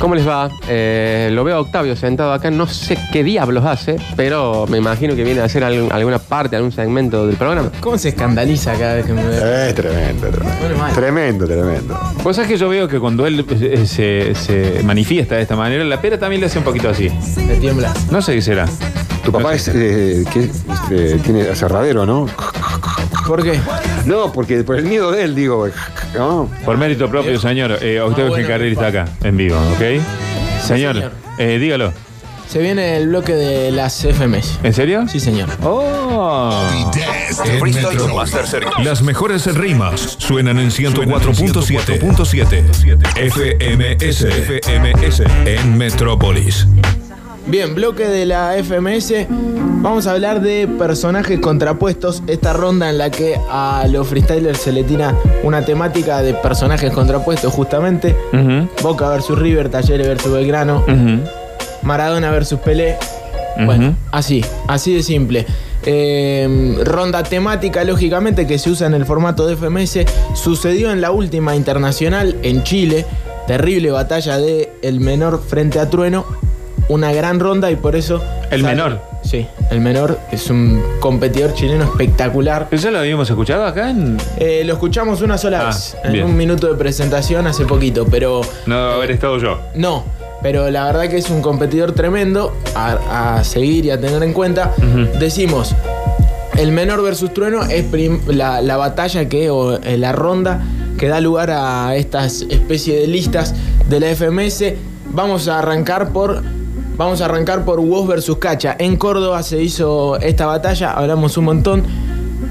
¿Cómo les va? Eh, lo veo a Octavio sentado acá, no sé qué diablos hace, pero me imagino que viene a hacer algún- alguna parte, algún segmento del programa. ¿Cómo se escandaliza cada vez que me ve? Es tremendo, tremendo. Mal. Tremendo, tremendo. Vos sabés que yo veo que cuando él eh, se, se manifiesta de esta manera, la pera también le hace un poquito así. Me tiembla. No sé qué será. Tu papá es, eh, que, este, tiene aserradero, ¿no? ¿Por qué? No, porque por el miedo de él, digo. ¿no? Por mérito propio, señor. Eh, Octavio Ah, bueno. Gencarelli está acá, en vivo, ¿ok? Señor, señor. eh, dígalo. Se viene el bloque de las FMS. ¿En serio? Sí, señor. Oh. Las mejores rimas suenan en 104.7 FMS FMS en Metrópolis. Bien, bloque de la FMS. Vamos a hablar de personajes contrapuestos. Esta ronda en la que a los freestylers se le tira una temática de personajes contrapuestos, justamente. Boca versus River, Talleres versus Belgrano. Maradona versus Pelé. Bueno, así, así de simple. Eh, ronda temática, lógicamente, que se usa en el formato de FMS. Sucedió en la última internacional en Chile. Terrible batalla de el menor frente a Trueno. Una gran ronda y por eso. ¿El menor? Sí, el menor es un competidor chileno espectacular. ¿Eso lo habíamos escuchado acá? En... Eh, lo escuchamos una sola Ah, vez, en bien. un minuto de presentación hace poquito, pero No debe haber estado yo. no, pero la verdad que es un competidor tremendo a, a seguir y a tener en cuenta. Decimos, el menor versus trueno es la, la batalla que, o eh, la ronda que da lugar a estas especies de listas de la FMS. Vamos a arrancar por. Vamos a arrancar por Woz versus Cacha. En Córdoba se hizo esta batalla, hablamos un montón.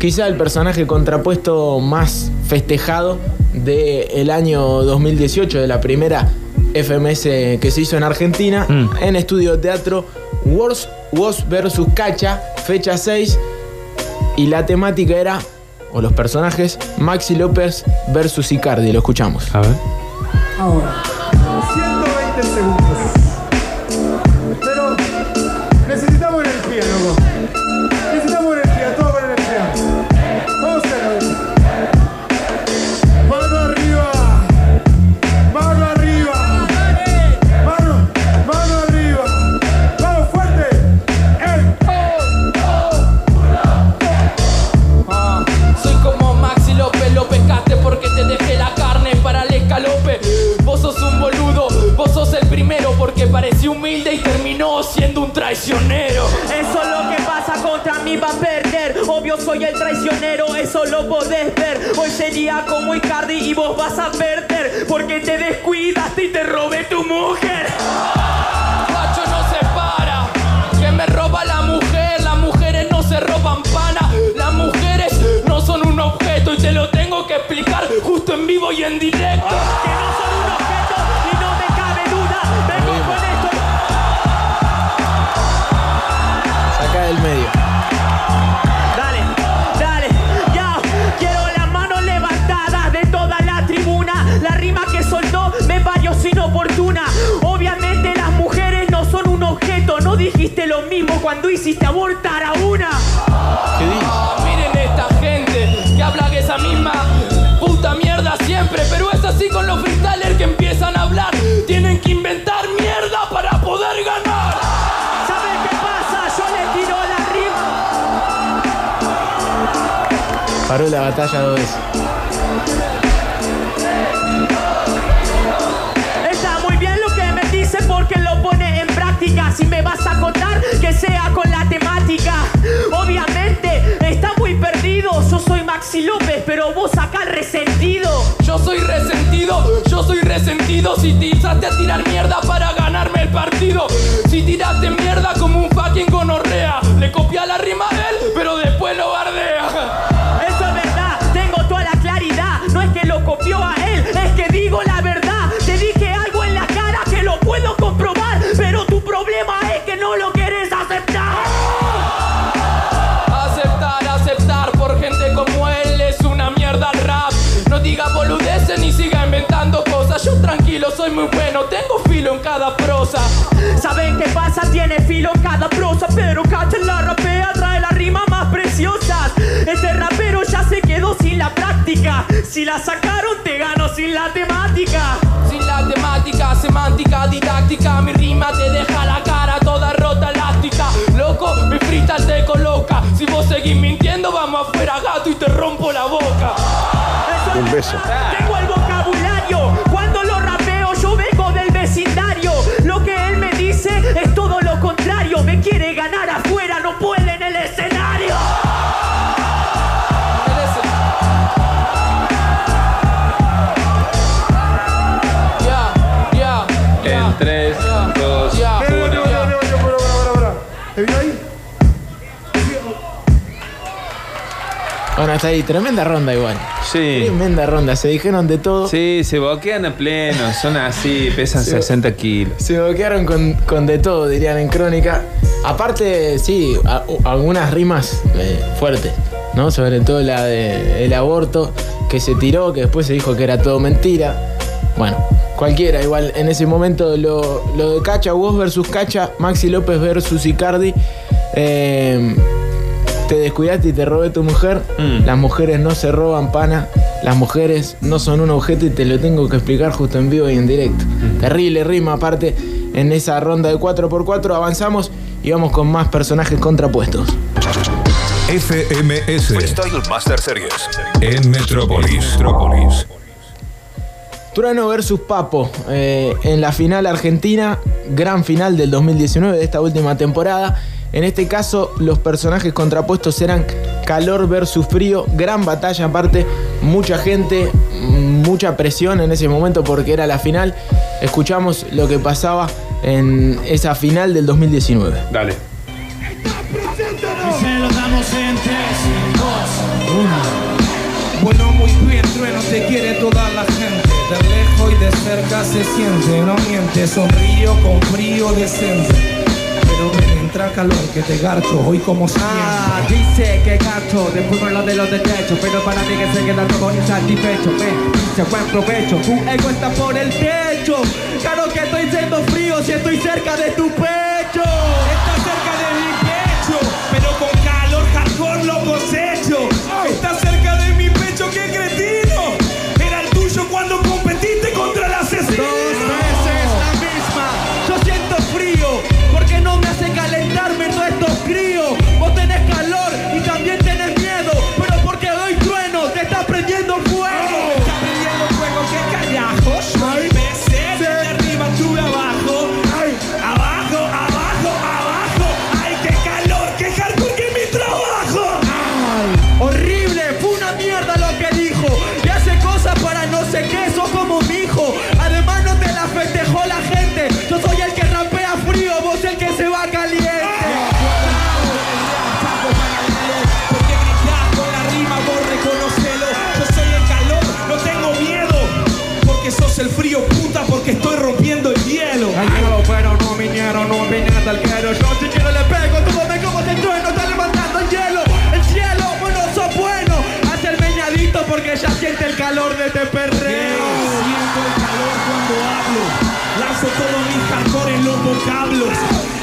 Quizá el personaje contrapuesto más festejado del año 2018, de la primera FMS que se hizo en Argentina, Mm. en estudio de teatro. Woz, Woz versus Cacha, fecha 6. Y la temática era, o los personajes, Maxi López versus Icardi. Lo escuchamos. A ver. Ahora, 120 segundos. Humilde y terminó siendo un traicionero. Eso es lo que pasa contra mí va a perder Obvio soy el traicionero, eso lo podés ver Hoy sería como Icardi y vos vas a perder Porque te descuidaste y te robé tu mujer Macho no se para, que me roba la mujer. Las mujeres no se roban pana, las mujeres no son un objeto y te lo tengo que explicar justo en vivo y en directo. Que no son lo mismo cuando hiciste abortar a una ¿Qué dices? Miren esta gente que habla de esa misma puta mierda siempre, pero es así con los freestylers que empiezan a hablar. Tienen que inventar mierda para poder ganar. ¿Sabes qué pasa? Yo le tiro la rima Paró la batalla dos veces. Está muy bien lo que me dice porque lo pone en práctica. Si me vas a contar, que sea con la temática. Obviamente, está muy perdido. Yo soy Maxi López, pero vos acá resentido. Yo soy resentido, yo soy resentido si te a tirar mierda para ganarme el partido. Si tiraste mierda como un fucking gonorrea, le copia la rima a él, pero después lo bardea. Eso es verdad, tengo toda la claridad. No es que lo copió a él, es que soy muy bueno, tengo filo en cada prosa. ¿Saben qué pasa? Tiene filo en cada prosa, pero cachen la rapea, trae la rima más preciosa. Este rapero ya se quedó sin la práctica. Si la sacaron, te gano sin la temática. Sin la temática, semántica, didáctica, mi rima te deja la cara toda rota, elástica. Loco, mi frita te coloca. Si vos seguís mintiendo, vamos afuera, gato, y te rompo la boca. Un beso. Bueno, hasta ahí, tremenda ronda igual. Sí. Tremenda ronda, se dijeron de todo. Sí, se boquean a pleno, son así, pesan 60 kilos. Se boquearon con, con de todo, dirían en crónica. Aparte, sí, a- algunas rimas eh, fuertes, ¿no? Sobre todo la del aborto, que se tiró, que después se dijo que era todo mentira. Bueno, cualquiera, igual en ese momento lo, lo de Cacha, vos versus Cacha, Maxi López versus Icardi. eh, te descuidaste y te robé tu mujer. Mm. Las mujeres no se roban pana. Las mujeres no son un objeto y te lo tengo que explicar justo en vivo y en directo. Terrible rima aparte en esa ronda de 4x4. Avanzamos y vamos con más personajes contrapuestos. FMS Freestyle Master Series. en Metrópolis. Metrópolis. Trueno versus Papo eh, en la final argentina, gran final del 2019 de esta última temporada. En este caso, los personajes contrapuestos eran calor versus frío, gran batalla aparte, mucha gente, mucha presión en ese momento porque era la final. Escuchamos lo que pasaba en esa final del 2019. Dale. Se lo damos en 3, 2, 1. Bueno, muy bien, trueno te quiere toda la gente. Lejos y de cerca se siente, no miente, sonrío con frío decente. Pero me entra calor que te garcho, hoy como Ah, siempre. dice que gato, después me lo de los derechos, pero para mí que se queda todo insatisfecho, me dice buen provecho, tu ego está por el techo, claro que estoy siendo frío si estoy cerca de tu pecho. Vocablos.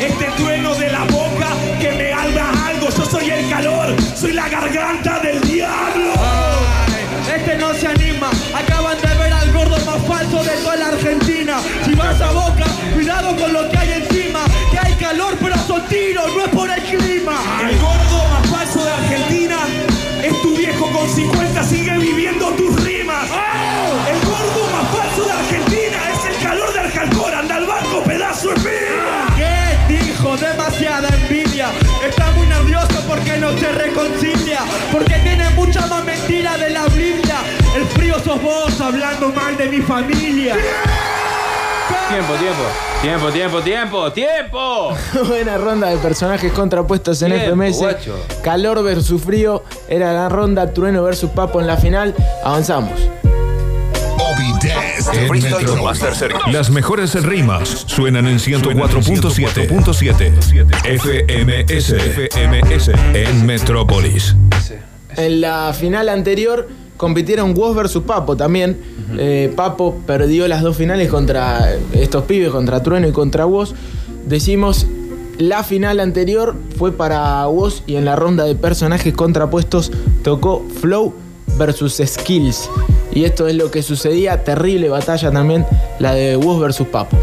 Este trueno de la boca que me habla algo. Yo soy el calor, soy la garganta del diablo. Ay, Este no se anima, acaban de ver al gordo más falso de toda la Argentina. Si vas a boca, cuidado con lo que hay encima. Que hay calor, pero son tiros, no es por el clima. El gordo más falso de Argentina es tu viejo con 50, sigue viviendo tus rimas. Hablando mal de mi familia. Tiempo, tiempo. Tiempo, tiempo, tiempo, tiempo. Buena ronda de personajes contrapuestos en Tiempo, FMS. guacho. Calor versus frío era la ronda. Trueno versus Papo en la final. Avanzamos. Las mejores rimas suenan en 104.7 FMS FMS en Metrópolis. En la final anterior compitieron Woz versus Papo también. Eh, Papo perdió las dos finales contra estos pibes, contra Trueno y contra Woz. Decimos, la final anterior fue para Woz y en la ronda de personajes contrapuestos tocó Flow versus Skills. Y esto es lo que sucedía, terrible batalla también, la de Woz versus Papo.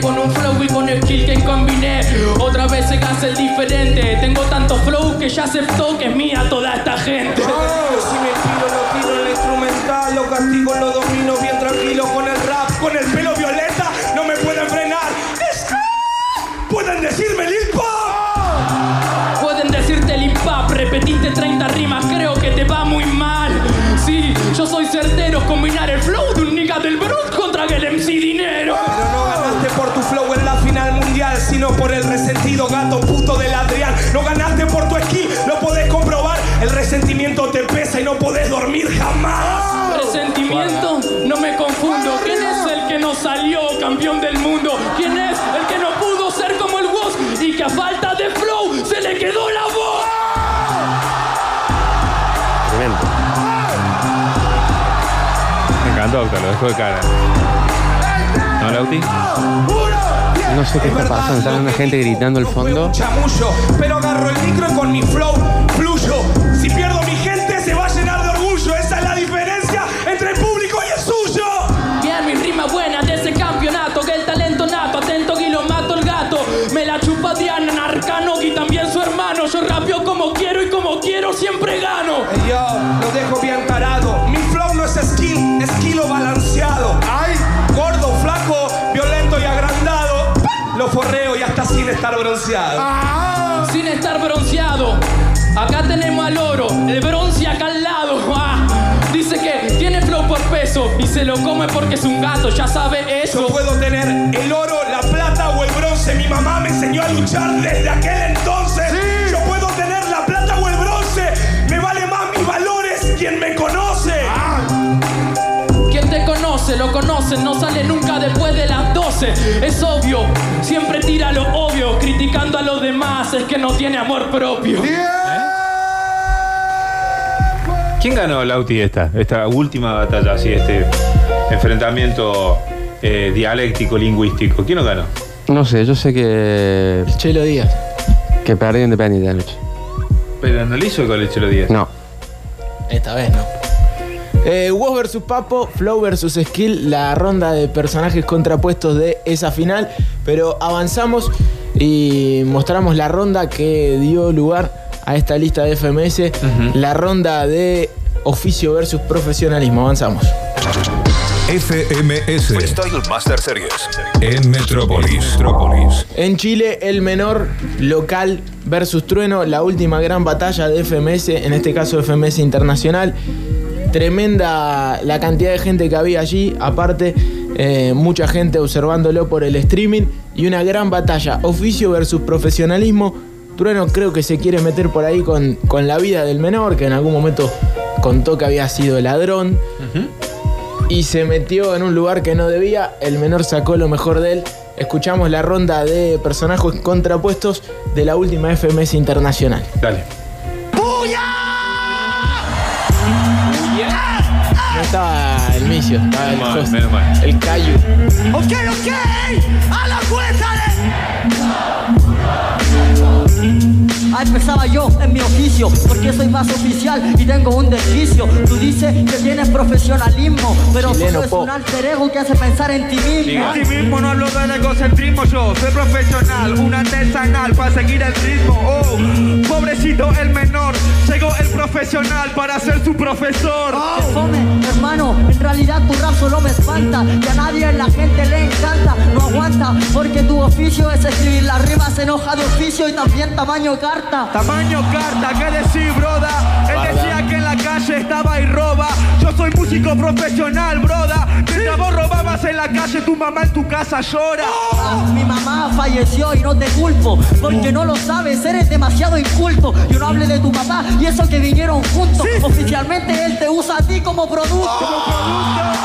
Con un flow y con skill que combiné. Otra vez se hace el diferente. Tengo tanto flow que ya aceptó que es mía toda esta gente te pesa y no podés dormir jamás. Resentimiento, no me confundo. ¿Quién es el que no salió campeón del mundo? ¿Quién es el que no pudo ser como el Woz y que a falta de flow se le quedó la voz? Tremendo. Me encantó, Octa, lo dejó de cara. ¿No, Lauti? No sé qué está pasando. Está una gente gritando al fondo. Chamullo, pero agarro el micro con mi flow siempre gano. Yo lo dejo bien tarado. Mi flow no es skill, es kilo balanceado. Ay, gordo, flaco, violento y agrandado. Lo forreo y hasta sin estar bronceado. Sin estar bronceado. Acá tenemos al oro, el bronce acá al lado. Ah, dice que tiene flow por peso y se lo come porque es un gato, ya sabe eso. Yo puedo tener el oro, la plata o el bronce. Mi mamá me enseñó a luchar desde aquel entonces. Yo no sale nunca después de las 12. Es obvio, siempre tira lo obvio, criticando a los demás, es que no tiene amor propio. ¿Quién ganó, Lauti, esta? Esta última batalla, así, este enfrentamiento eh, dialéctico, lingüístico. ¿Quién lo ganó? No sé, yo sé que. Chelo Díaz. Que perdió Independiente anoche. Pero no le hizo con el Chelo 10. No. Esta vez no. Eh, Woz versus Papo, Flow versus Skill, la ronda de personajes contrapuestos de esa final. Pero avanzamos y mostramos la ronda que dio lugar a esta lista de FMS. La ronda de oficio versus profesionalismo. Avanzamos. FMS Freestyle Master Series en Metrópolis. Metrópolis. En Chile, el menor local versus trueno, la última gran batalla de FMS, en este caso FMS Internacional. Tremenda la cantidad de gente que había allí, aparte eh, mucha gente observándolo por el streaming y una gran batalla, oficio versus profesionalismo. Trueno creo que se quiere meter por ahí con, con la vida del menor, que en algún momento contó que había sido ladrón y se metió en un lugar que no debía. El menor sacó lo mejor de él. Escuchamos la ronda de personajes contrapuestos de la última FMS Internacional. Dale. No estaba el Micio, estaba el mal, host, mal. el Cayu. Ok, ok, a la cuenta Ah, empezaba yo en mi oficio, porque soy más oficial y tengo un desquicio. Tú dices que tienes profesionalismo, pero Chileno solo es un alter ego que hace pensar en ti mismo. En ti mismo no hablo del egocentrismo yo Soy profesional, un artesanal para seguir el ritmo. Oh, pobrecito el menor Llegó el profesional para ser su profesor. Fome, hermano, en realidad tu rap solo me espanta Que a nadie en la gente le encanta, no aguanta Porque tu oficio es escribir la rima, se enoja de oficio y también tamaño carta Tamaño carta, ¿qué decir, broda? Él decía que en la calle estaba y roba. Yo soy músico profesional, broda. Mientras vos robabas en la calle, tu mamá en tu casa llora. Mi mamá falleció y no te culpo Porque no lo sabes, eres demasiado inculto. Yo no hablé de tu papá y eso que vinieron juntos. Oficialmente él te usa a ti como producto. Como producto,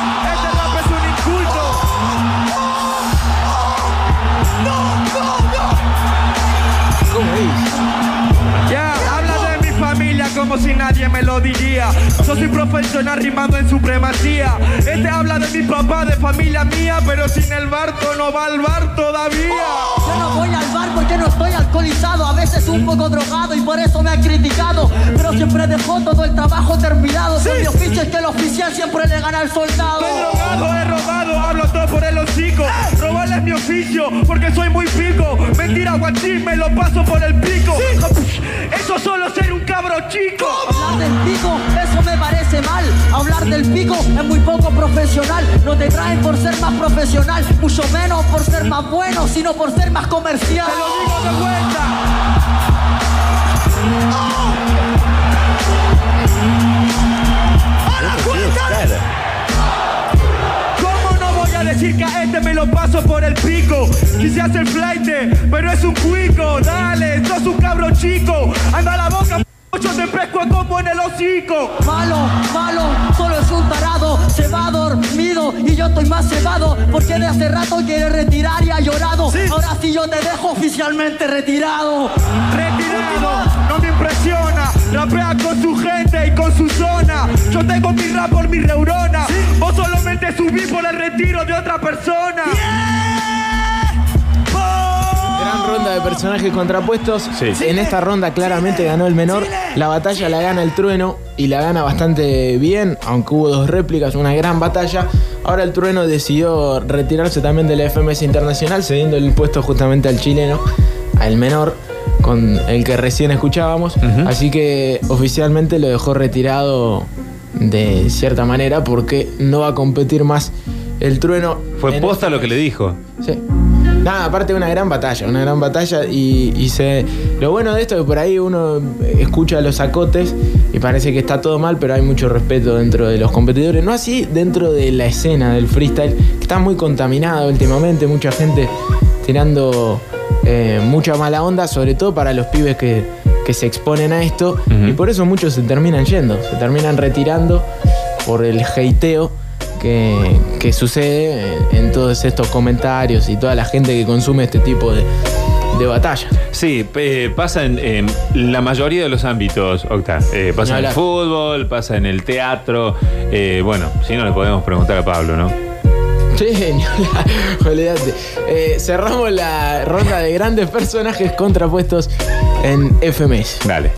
como si nadie me lo diría. Yo soy profesional rimando en supremacía. Este habla de mi papá, de familia mía, pero sin el barco no va al bar todavía. Yo no voy al bar porque no estoy alcoholizado A veces un poco drogado y por eso me han criticado. Pero siempre dejó todo el trabajo terminado. Mi oficio es que el oficial siempre le gana al soldado. He drogado, he robado, hablo todo por el hocico. Robarle es mi oficio, porque soy muy pico. Mentira, guachín, me lo paso por el pico. Eso solo ser un cabro chico. Hablar del pico, eso me parece mal. Hablar del pico es muy poco profesional. No te traen por ser más profesional, mucho menos por ser más bueno, sino por ser más comercial. Te lo digo de vuelta. ¡A la cuenta! ¿Cómo no voy a decir que a este me lo paso por el pico? Quise hacer flight, pero es un cuico. Dale, sos un cabro chico. Anda a la boca, yo te pesco como en el hocico. Malo, malo, solo es un tarado, se va dormido y yo estoy más cebado porque de hace rato quiere retirar y ha llorado. Ahora sí yo te dejo oficialmente retirado. Retirado, no me impresiona. Rapea con su gente y con su zona. Yo tengo mi rap por mi neurona. Vos solamente subís por el retiro de otra persona. Ronda de personajes contrapuestos. En esta ronda claramente ganó el menor. La batalla la gana el trueno y la gana bastante bien, aunque hubo dos réplicas, una gran batalla. Ahora el trueno decidió retirarse también de la FMS Internacional, cediendo el puesto justamente al chileno, al menor, con el que recién escuchábamos. Así que oficialmente lo dejó retirado de cierta manera porque no va a competir más el trueno. Fue posta lo que le dijo. Sí. Nada, aparte de una gran batalla, una gran batalla y, y se... Lo bueno de esto es que por ahí uno escucha los acotes y parece que está todo mal, pero hay mucho respeto dentro de los competidores. No así dentro de la escena del freestyle, que está muy contaminada últimamente, mucha gente tirando eh, mucha mala onda, sobre todo para los pibes que, que se exponen a esto, y por eso muchos se terminan yendo, se terminan retirando por el hateo que, que sucede en, todos estos comentarios y toda la gente que consume este tipo de, de batalla. Sí, eh, pasa en, en la mayoría de los ámbitos, Octa. Eh, pasa en el fútbol, pasa en el teatro. Eh, bueno, si no le podemos preguntar a Pablo, ¿no? Sí, olvídate. Eh, cerramos la ronda de grandes personajes contrapuestos en FMS. Dale.